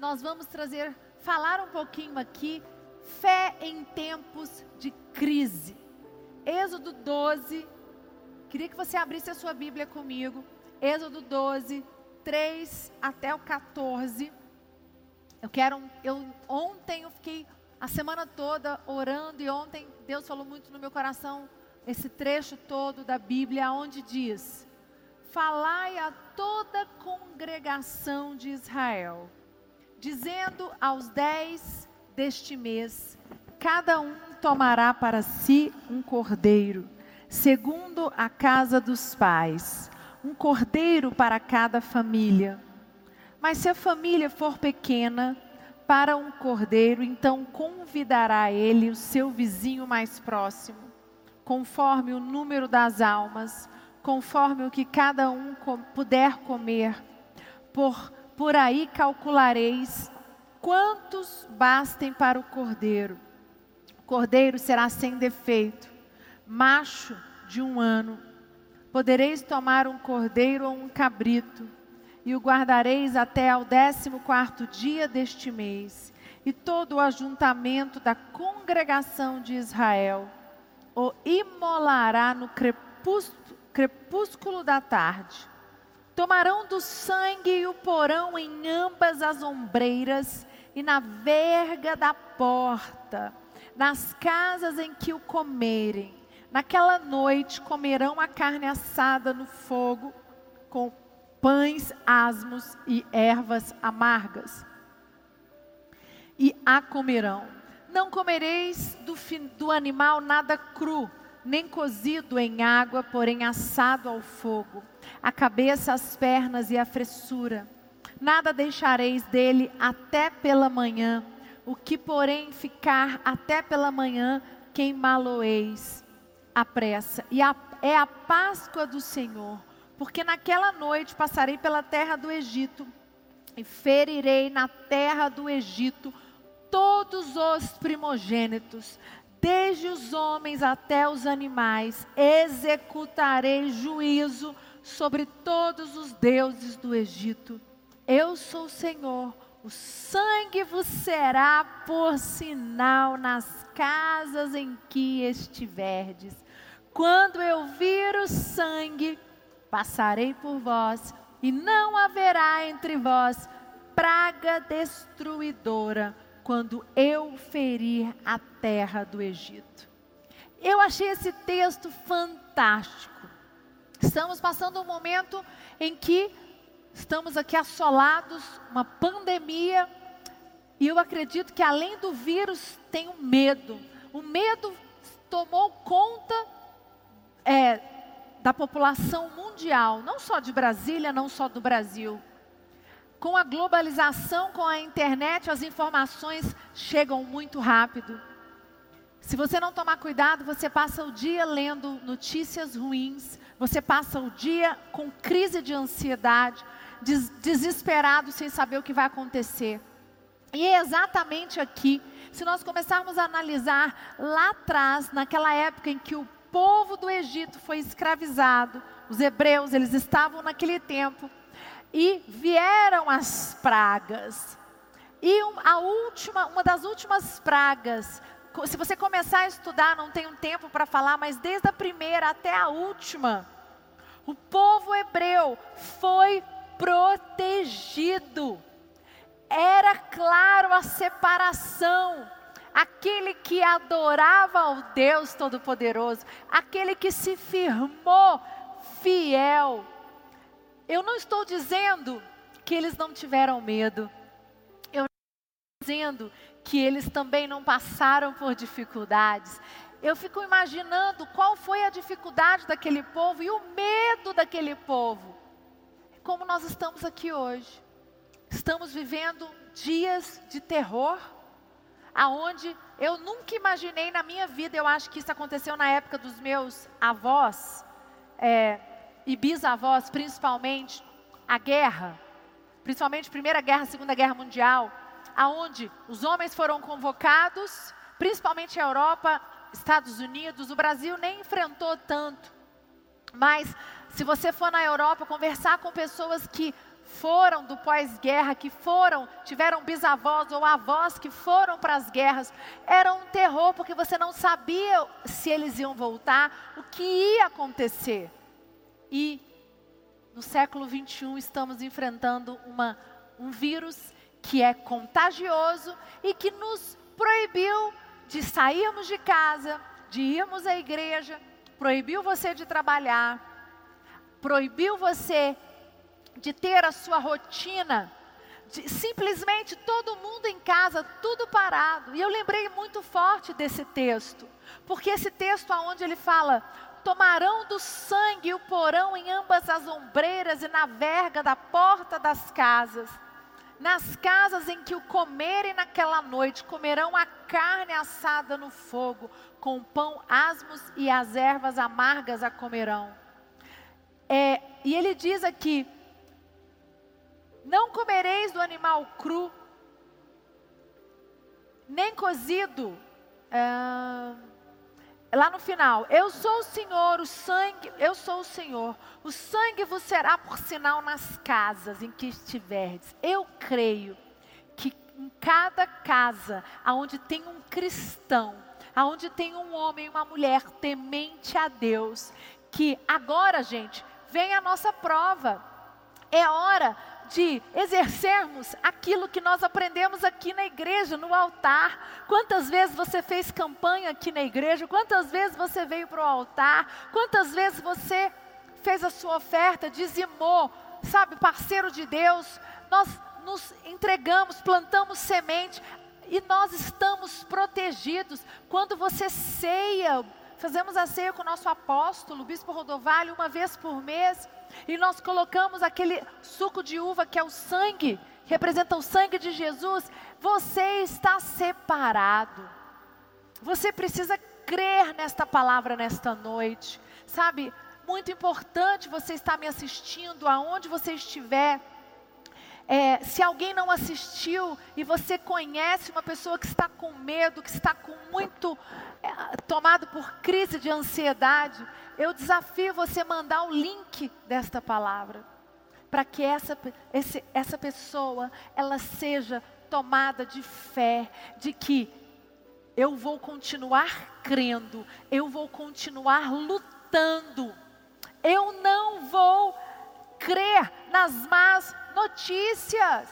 nós vamos trazer, falar um pouquinho aqui, fé em tempos de crise. Êxodo 12, queria que você abrisse a sua Bíblia comigo. Êxodo 12, 3 até o 14. Eu quero, eu ontem eu fiquei a semana toda orando e ontem Deus falou muito no meu coração esse trecho todo da Bíblia onde diz: Falai a toda congregação de Israel, dizendo aos dez deste mês, cada um tomará para si um cordeiro, segundo a casa dos pais, um cordeiro para cada família mas se a família for pequena, para um cordeiro, então convidará ele o seu vizinho mais próximo, conforme o número das almas, conforme o que cada um puder comer. Por, por aí calculareis quantos bastem para o cordeiro. O cordeiro será sem defeito, macho de um ano. Podereis tomar um cordeiro ou um cabrito e o guardareis até ao décimo quarto dia deste mês, e todo o ajuntamento da congregação de Israel o imolará no crepúsculo da tarde. Tomarão do sangue e o porão em ambas as ombreiras e na verga da porta, nas casas em que o comerem. Naquela noite comerão a carne assada no fogo com pães asmos e ervas amargas. E a comerão. Não comereis do, do animal nada cru, nem cozido em água, porém assado ao fogo, a cabeça, as pernas e a fressura. Nada deixareis dele até pela manhã, o que porém ficar até pela manhã, queimá-lo-eis à pressa. E a, é a Páscoa do Senhor porque naquela noite passarei pela terra do Egito e ferirei na terra do Egito todos os primogênitos, desde os homens até os animais, executarei juízo sobre todos os deuses do Egito. Eu sou o Senhor, o sangue vos será por sinal nas casas em que estiverdes. Quando eu vir o sangue, Passarei por vós, e não haverá entre vós praga destruidora, quando eu ferir a terra do Egito. Eu achei esse texto fantástico. Estamos passando um momento em que estamos aqui assolados, uma pandemia, e eu acredito que além do vírus tem o medo. O medo tomou conta é, da população mundial, não só de Brasília, não só do Brasil. Com a globalização, com a internet, as informações chegam muito rápido. Se você não tomar cuidado, você passa o dia lendo notícias ruins, você passa o dia com crise de ansiedade, des desesperado sem saber o que vai acontecer. E é exatamente aqui, se nós começarmos a analisar lá atrás, naquela época em que o povo do Egito foi escravizado, os hebreus, eles estavam naquele tempo, e vieram as pragas. E a última, uma das últimas pragas, se você começar a estudar, não tenho tempo para falar, mas desde a primeira até a última, o povo hebreu foi protegido. Era claro a separação aquele que adorava ao Deus Todo-Poderoso, aquele que se firmou fiel. Eu não estou dizendo que eles não tiveram medo, eu estou dizendo que eles também não passaram por dificuldades. Eu fico imaginando qual foi a dificuldade daquele povo e o medo daquele povo. Como nós estamos aqui hoje. Estamos vivendo dias de terror aonde eu nunca imaginei na minha vida, eu acho que isso aconteceu na época dos meus avós é, e bisavós, principalmente, a guerra, principalmente Primeira Guerra, Segunda Guerra Mundial, aonde os homens foram convocados, principalmente a Europa, Estados Unidos, o Brasil nem enfrentou tanto, mas se você for na Europa conversar com pessoas que foram do pós-guerra, que foram, tiveram bisavós ou avós que foram para as guerras, era um terror, porque você não sabia se eles iam voltar, o que ia acontecer. E no século 21 estamos enfrentando uma, um vírus que é contagioso e que nos proibiu de sairmos de casa, de irmos à igreja, proibiu você de trabalhar, proibiu você de ter a sua rotina, de, simplesmente todo mundo em casa, tudo parado. E eu lembrei muito forte desse texto, porque esse texto aonde ele fala: tomarão do sangue e o porão em ambas as ombreiras e na verga da porta das casas. Nas casas em que o comerem naquela noite, comerão a carne assada no fogo, com pão asmos e as ervas amargas a comerão. É, e ele diz aqui: não comereis do animal cru, nem cozido. Ah, lá no final, eu sou o Senhor, o sangue, eu sou o Senhor, o sangue vos será por sinal nas casas em que estiverdes. Eu creio que em cada casa, aonde tem um cristão, aonde tem um homem e uma mulher temente a Deus, que agora, gente, vem a nossa prova. É hora de exercermos aquilo que nós aprendemos aqui na igreja, no altar. Quantas vezes você fez campanha aqui na igreja? Quantas vezes você veio para o altar? Quantas vezes você fez a sua oferta, dizimou, sabe, parceiro de Deus? Nós nos entregamos, plantamos semente e nós estamos protegidos. Quando você ceia, fazemos a ceia com o nosso apóstolo, o bispo Rodovalho, uma vez por mês e nós colocamos aquele suco de uva que é o sangue, representa o sangue de Jesus, você está separado. Você precisa crer nesta palavra nesta noite, sabe? Muito importante você estar me assistindo, aonde você estiver. É, se alguém não assistiu e você conhece uma pessoa que está com medo, que está com muito é, tomado por crise de ansiedade, eu desafio você mandar o link desta palavra para que essa, esse, essa pessoa ela seja tomada de fé, de que eu vou continuar crendo, eu vou continuar lutando, eu não vou crer nas más notícias.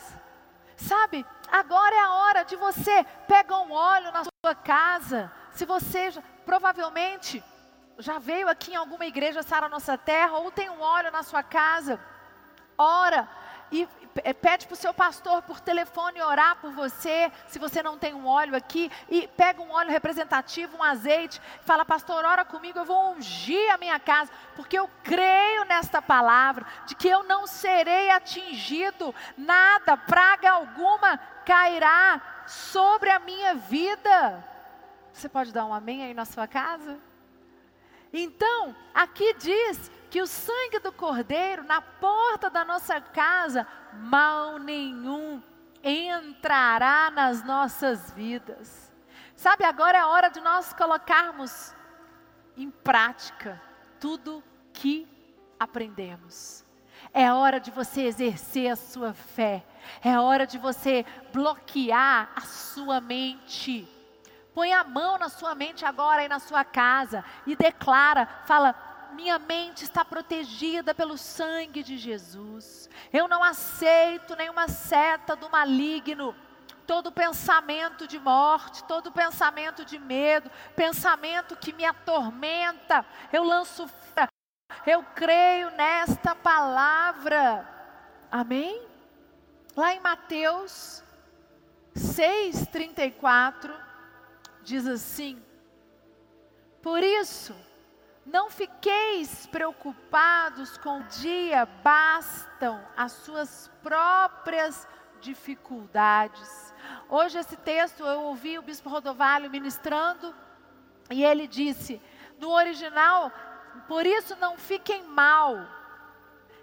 Sabe, agora é a hora de você pegar um óleo na sua casa. Se você provavelmente já veio aqui em alguma igreja Sara Nossa Terra, ou tem um óleo na sua casa, ora e pede para o seu pastor por telefone orar por você, se você não tem um óleo aqui, e pega um óleo representativo, um azeite, fala, pastor, ora comigo, eu vou ungir a minha casa, porque eu creio nesta palavra, de que eu não serei atingido, nada, praga alguma cairá sobre a minha vida. Você pode dar um amém aí na sua casa? Então, aqui diz que o sangue do Cordeiro na porta da nossa casa, mal nenhum entrará nas nossas vidas. Sabe, agora é hora de nós colocarmos em prática tudo que aprendemos. É hora de você exercer a sua fé. É hora de você bloquear a sua mente Põe a mão na sua mente agora aí na sua casa e declara, fala: minha mente está protegida pelo sangue de Jesus. Eu não aceito nenhuma seta do maligno. Todo pensamento de morte, todo pensamento de medo, pensamento que me atormenta, eu lanço fora. Eu creio nesta palavra. Amém? Lá em Mateus 6:34 diz assim: Por isso, não fiqueis preocupados com o dia, bastam as suas próprias dificuldades. Hoje, esse texto eu ouvi o bispo Rodovalho ministrando, e ele disse: no original, por isso não fiquem mal.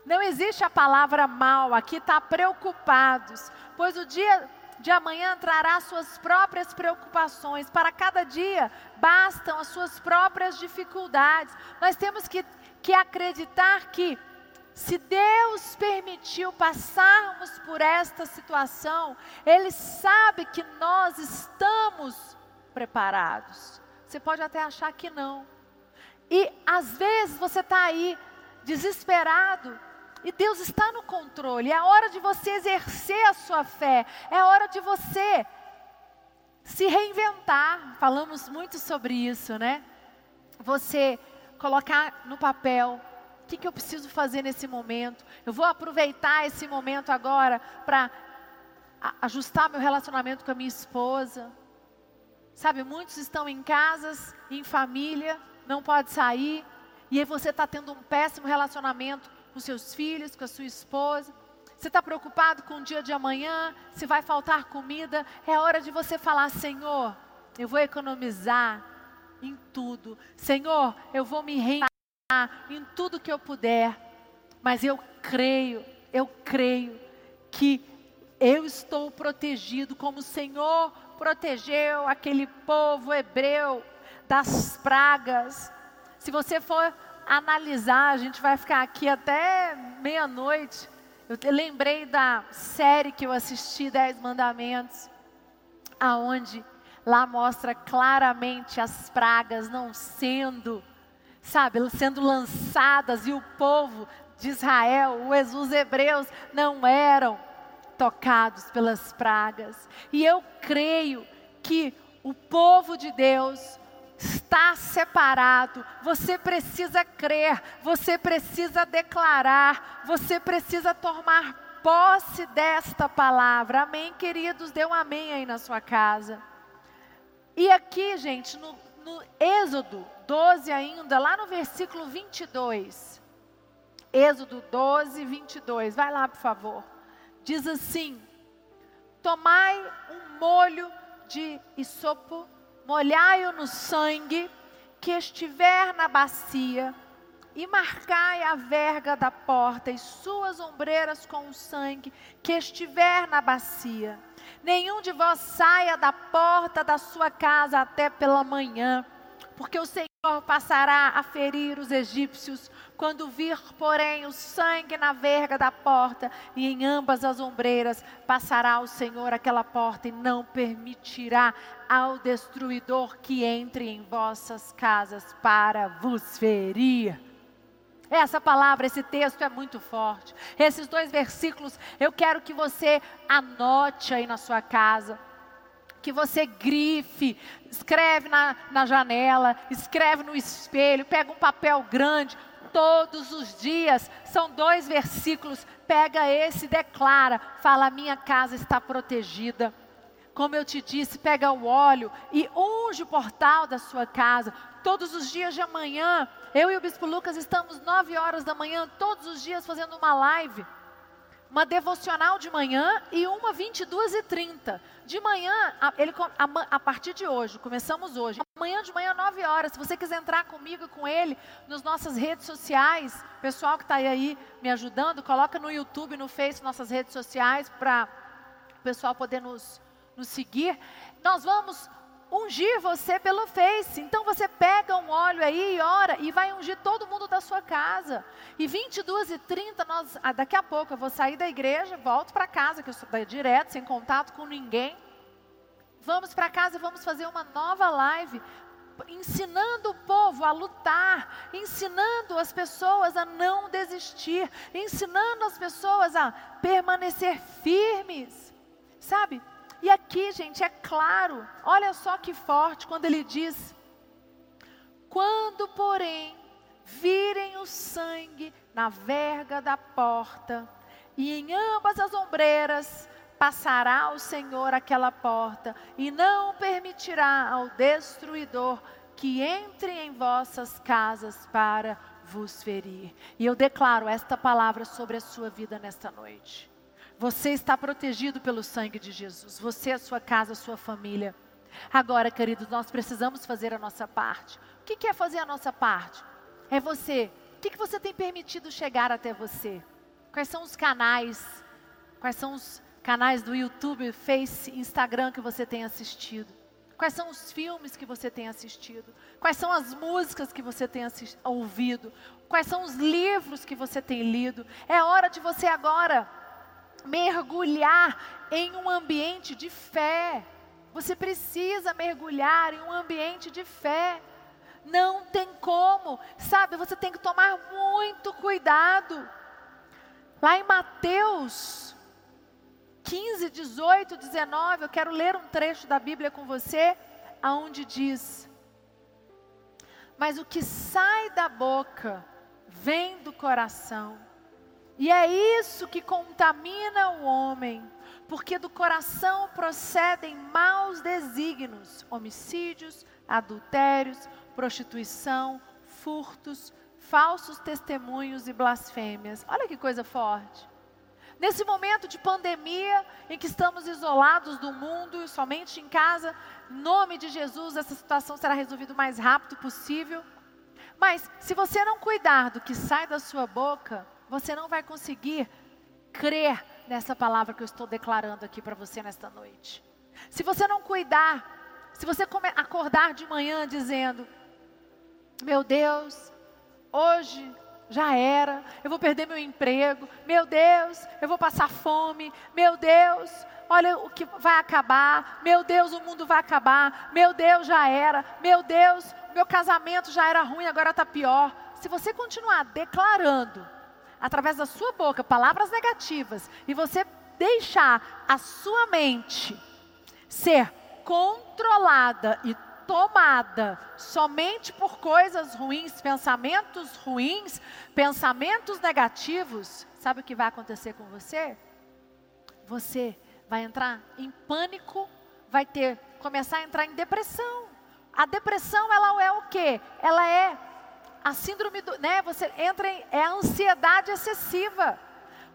Não existe a palavra mal, aqui está preocupados, pois o dia de amanhã trará suas próprias preocupações. Para cada dia bastam as suas próprias dificuldades. Nós temos que, que acreditar que Se Deus permitiu passarmos por esta situação, Ele sabe que nós estamos preparados. Você pode até achar que não. E às vezes você está aí desesperado, e Deus está no controle. É hora de você exercer a sua fé. É hora de você se reinventar. Falamos muito sobre isso, né? Você colocar no papel o que, que eu preciso fazer nesse momento. Eu vou aproveitar esse momento agora para ajustar meu relacionamento com a minha esposa. Sabe, muitos estão em casas, em família, não pode sair, e aí você está tendo um péssimo relacionamento com seus filhos, com a sua esposa. Você está preocupado com o dia de amanhã, se vai faltar comida. É hora de você falar: Senhor, eu vou economizar em tudo. Senhor, eu vou me reinventar em tudo que eu puder. Mas eu creio, eu creio que eu estou protegido, como o Senhor protegeu aquele povo hebreu das pragas. Se você for analisar, a gente vai ficar aqui até meia-noite. Eu lembrei da série que eu assisti, Dez Mandamentos, aonde lá mostra claramente as pragas não sendo, sabe, sendo lançadas e o povo de Israel, os hebreus não eram tocados pelas pragas. E eu creio que o povo de Deus está separado. Você precisa crer, você precisa declarar, você precisa tomar posse desta palavra. Amém, queridos? Dê um amém aí na sua casa. E aqui, gente, no, no Êxodo 12 ainda, lá no versículo 22. Êxodo 12, 22. Vai lá, por favor. Diz assim: Tomai um molho de isopo molhai-o no sangue que estiver na bacia, e marcai a verga da porta e suas ombreiras com o sangue que estiver na bacia. Nenhum de vós saia da porta da sua casa até pela manhã, porque o Senhor passará a ferir os egípcios, quando vir, porém, o sangue na verga da porta e em ambas as ombreiras, passará o Senhor aquela porta e não permitirá ao destruidor que entre em vossas casas para vos ferir. Essa palavra, esse texto é muito forte. Esses dois versículos, eu quero que você anote aí na sua casa que você grife, escreve na, na janela, escreve no espelho, pega um papel grande, todos os dias, são dois versículos, pega esse, declara, fala: minha casa está protegida. Como eu te disse, pega o óleo e unge o portal da sua casa. Todos os dias de amanhã, eu e o Bispo Lucas estamos nove horas da manhã, todos os dias fazendo uma live uma devocional de manhã e uma 22 e 30. De manhã, a, ele, a, a, partir de hoje, começamos hoje. Amanhã de manhã, 9 horas. Se você quiser entrar comigo e com ele nas nossas redes sociais, pessoal que está aí me ajudando, coloca no YouTube, no Face, nossas redes sociais, para o pessoal poder nos, nos seguir. Nós vamos ungir você pelo Face. Então você pega um óleo aí e ora e vai ungir todo mundo da sua casa. E 22 e 30, nós, ah, daqui a pouco eu vou sair da igreja, volto para casa, que eu estou direto, sem contato com ninguém. Vamos para casa e vamos fazer uma nova live ensinando o povo a lutar, ensinando as pessoas a não desistir, ensinando as pessoas a permanecer firmes. Sabe? E aqui, gente, é claro, olha só que forte quando ele diz: Quando, porém, virem o sangue na verga da porta, e em ambas as ombreiras, passará o Senhor aquela porta, e não permitirá ao destruidor que entre em vossas casas para vos ferir. E eu declaro esta palavra sobre a sua vida nesta noite. Você está protegido pelo sangue de Jesus. Você, a sua casa, a sua família. Agora, queridos, nós precisamos fazer a nossa parte. O que é fazer a nossa parte? É você. O que você tem permitido chegar até você? Quais são os canais? Quais são os canais do YouTube, Face, Instagram que você tem assistido? Quais são os filmes que você tem assistido? Quais são as músicas que você tem ouvido? Quais são os livros que você tem lido? É hora de você agora mergulhar em um ambiente de fé. Você precisa mergulhar em um ambiente de fé. Não tem como, sabe? Você tem que tomar muito cuidado. Lá em Mateus 15, 18, 19, eu quero ler um trecho da Bíblia com você, aonde diz: Mas o que sai da boca vem do coração, e é isso que contamina o homem, porque do coração procedem maus desígnios, homicídios, adultérios, prostituição, furtos, falsos testemunhos e blasfêmias. Olha que coisa forte. Nesse momento de pandemia, em que estamos isolados do mundo e somente em casa, em nome de Jesus, essa situação será resolvida o mais rápido possível. Mas, se você não cuidar do que sai da sua boca, você não vai conseguir crer nessa palavra que eu estou declarando aqui para você nesta noite. Se você não cuidar, se você acordar de manhã dizendo: Meu Deus, hoje já era, eu vou perder meu emprego, meu Deus, eu vou passar fome, meu Deus, olha o que vai acabar, meu Deus, o mundo vai acabar, meu Deus, já era, meu Deus, meu casamento já era ruim, agora está pior. Se você continuar declarando, através da sua boca, palavras negativas, e você deixar a sua mente ser controlada e tomada somente por coisas ruins, pensamentos ruins, pensamentos negativos, sabe o que vai acontecer com você? Você vai entrar em pânico, vai ter começar a entrar em depressão. A depressão ela é o quê? Ela é a síndrome do, né, você entra em é a ansiedade excessiva.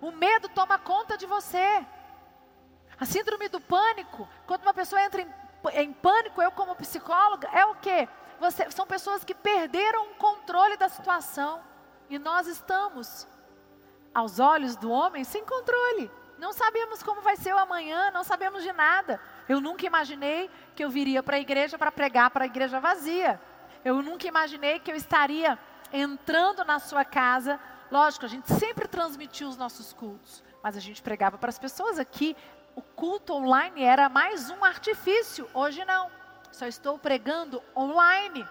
O medo toma conta de você. A síndrome do pânico, quando uma pessoa entra em em pânico, eu como psicóloga, é o quê? Você, são pessoas que perderam o controle da situação. E nós estamos, aos olhos do homem, sem controle. Não sabemos como vai ser o amanhã, não sabemos de nada. Eu nunca imaginei que eu viria para a igreja para pregar para a igreja vazia. Eu nunca imaginei que eu estaria entrando na sua casa. Lógico, a gente sempre transmitiu os nossos cultos, mas a gente pregava para as pessoas aqui o culto online era mais um artifício. Hoje não. Só estou pregando online.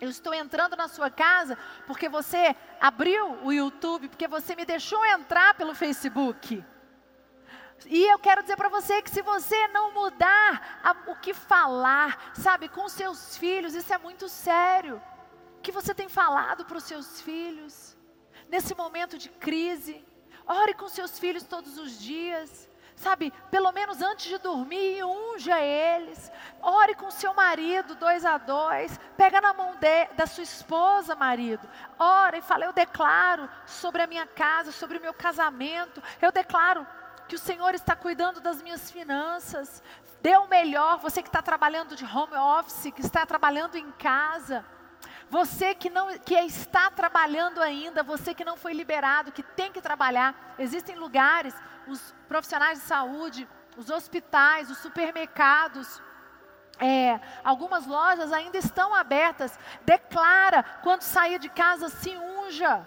Eu estou entrando na sua casa porque você abriu o YouTube, porque você me deixou entrar pelo Facebook. E eu quero dizer para você que se você não mudar a, o que falar, sabe, com seus filhos, isso é muito sério. O que você tem falado para os seus filhos? Nesse momento de crise, ore com seus filhos todos os dias. Sabe, pelo menos antes de dormir, unja eles. Ore com seu marido, dois a dois. Pega na mão de, da sua esposa, marido. Ora e fala: Eu declaro sobre a minha casa, sobre o meu casamento. Eu declaro que o Senhor está cuidando das minhas finanças. Dê o melhor. Você que está trabalhando de home office, que está trabalhando em casa. Você que não que está trabalhando ainda, você que não foi liberado, que tem que trabalhar. Existem lugares os profissionais de saúde, os hospitais, os supermercados, é, algumas lojas ainda estão abertas. Declara, quando sair de casa, se unja.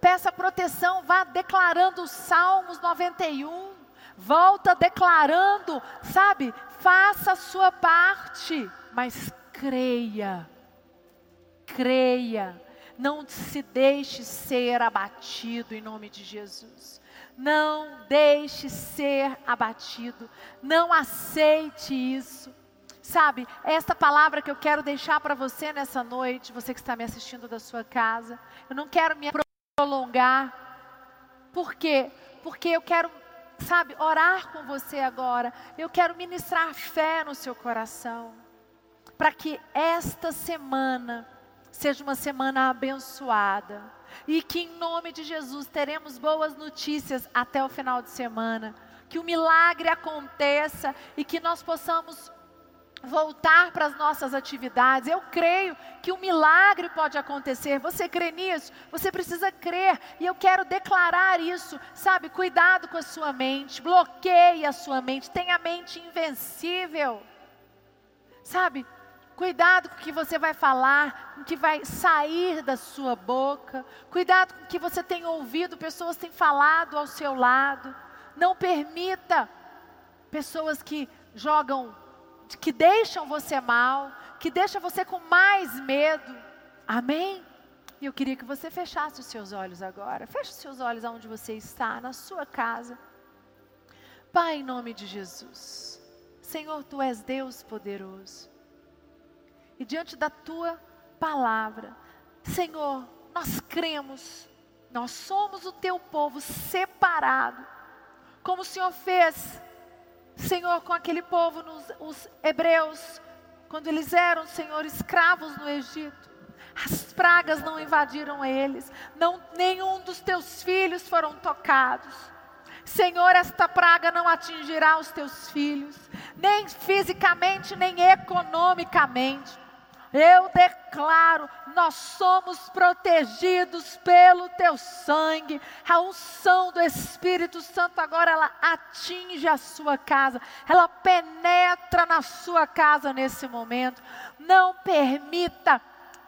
Peça proteção, vá declarando os Salmos 91. Volta declarando, sabe? Faça a sua parte, mas creia. Creia. Não se deixe ser abatido em nome de Jesus. Não deixe ser abatido. Não aceite isso. Sabe, esta palavra que eu quero deixar para você nessa noite, você que está me assistindo da sua casa, eu não quero me prolongar. Por quê? Porque eu quero, sabe, orar com você agora. Eu quero ministrar fé no seu coração. Para que esta semana seja uma semana abençoada e que em nome de Jesus teremos boas notícias até o final de semana. Que o milagre aconteça e que nós possamos voltar para as nossas atividades. Eu creio que um milagre pode acontecer. Você crê nisso? Você precisa crer. E eu quero declarar isso. Sabe, cuidado com a sua mente. Bloqueie a sua mente. Tenha a mente invencível. Sabe? Cuidado com o que você vai falar, com o que vai sair da sua boca. Cuidado com o que você tem ouvido, pessoas têm falado ao seu lado. Não permita pessoas que jogam, que deixam você mal, que deixam você com mais medo. Amém? E eu queria que você fechasse os seus olhos agora. Feche os seus olhos aonde você está, na sua casa. Pai, em nome de Jesus. Senhor, tu és Deus poderoso e diante da tua palavra. Senhor, nós cremos, nós somos o teu povo separado, como o Senhor fez, Senhor, com aquele povo, nos, os hebreus, quando eles eram, Senhor, escravos no Egito. As pragas não invadiram eles, não, nenhum dos teus filhos foram tocados. Senhor, esta praga não atingirá os teus filhos, nem fisicamente, nem economicamente. Eu declaro, nós somos protegidos pelo teu sangue. A unção do Espírito Santo agora ela atinge a sua casa, ela penetra na sua casa nesse momento. Não permita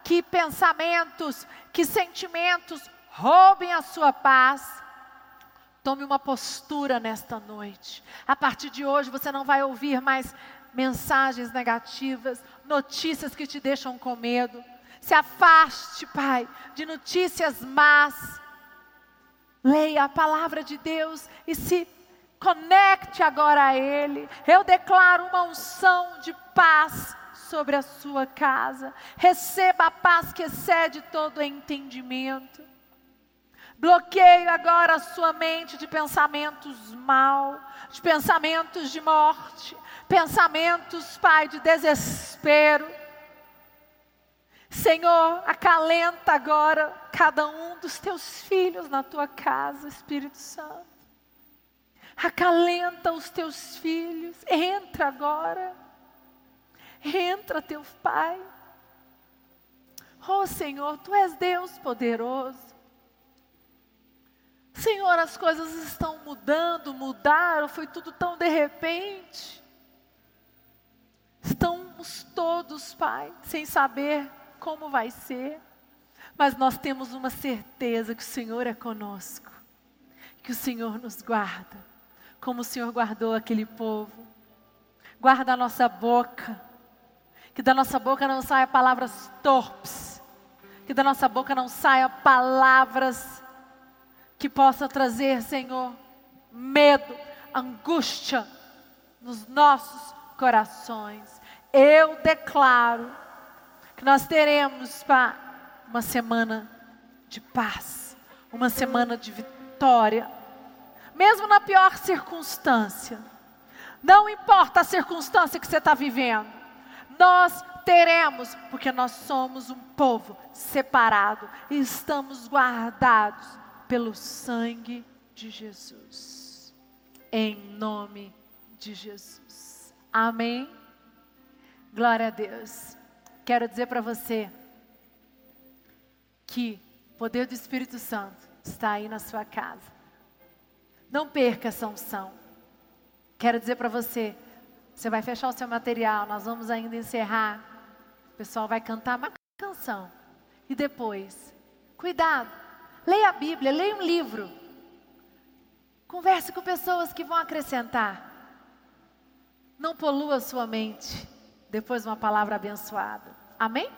que pensamentos, que sentimentos roubem a sua paz. Tome uma postura nesta noite. A partir de hoje você não vai ouvir mais mensagens negativas, notícias que te deixam com medo. Se afaste, Pai, de notícias más. Leia a palavra de Deus e se conecte agora a Ele. Eu declaro uma unção de paz sobre a sua casa. Receba a paz que excede todo entendimento. Bloqueio agora a sua mente de pensamentos mal, de pensamentos de morte, pensamentos, Pai, de desespero. Senhor, acalenta agora cada um dos teus filhos na tua casa, Espírito Santo. Acalenta os teus filhos. Entra agora. Entra, teu Pai. Oh Senhor, tu és Deus poderoso. Senhor, as coisas estão mudando, mudaram, foi tudo tão de repente. Estamos todos, Pai, sem saber como vai ser, mas nós temos uma certeza que o Senhor é conosco, que o Senhor nos guarda, como o Senhor guardou aquele povo. Guarda a nossa boca, que da nossa boca não saia palavras torpes, que da nossa boca não saia palavras que possa trazer, Senhor, medo, angústia nos nossos corações. Eu declaro que nós teremos pá, uma semana de paz, uma semana de vitória, mesmo na pior circunstância. Não importa a circunstância que você está vivendo, nós teremos, porque nós somos um povo separado e estamos guardados pelo sangue de Jesus. Em nome de Jesus. Amém. Glória a Deus. Quero dizer para você que o poder do Espírito Santo está aí na sua casa. Não perca essa unção. Quero dizer para você, você vai fechar o seu material, nós vamos ainda encerrar. O pessoal vai cantar uma canção. E depois, cuidado Leia a Bíblia, leia um livro. Converse com pessoas que vão acrescentar. Não polua sua mente depois de uma palavra abençoada. Amém?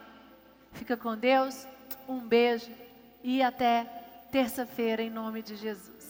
Fica com Deus. Um beijo e até terça-feira em nome de Jesus.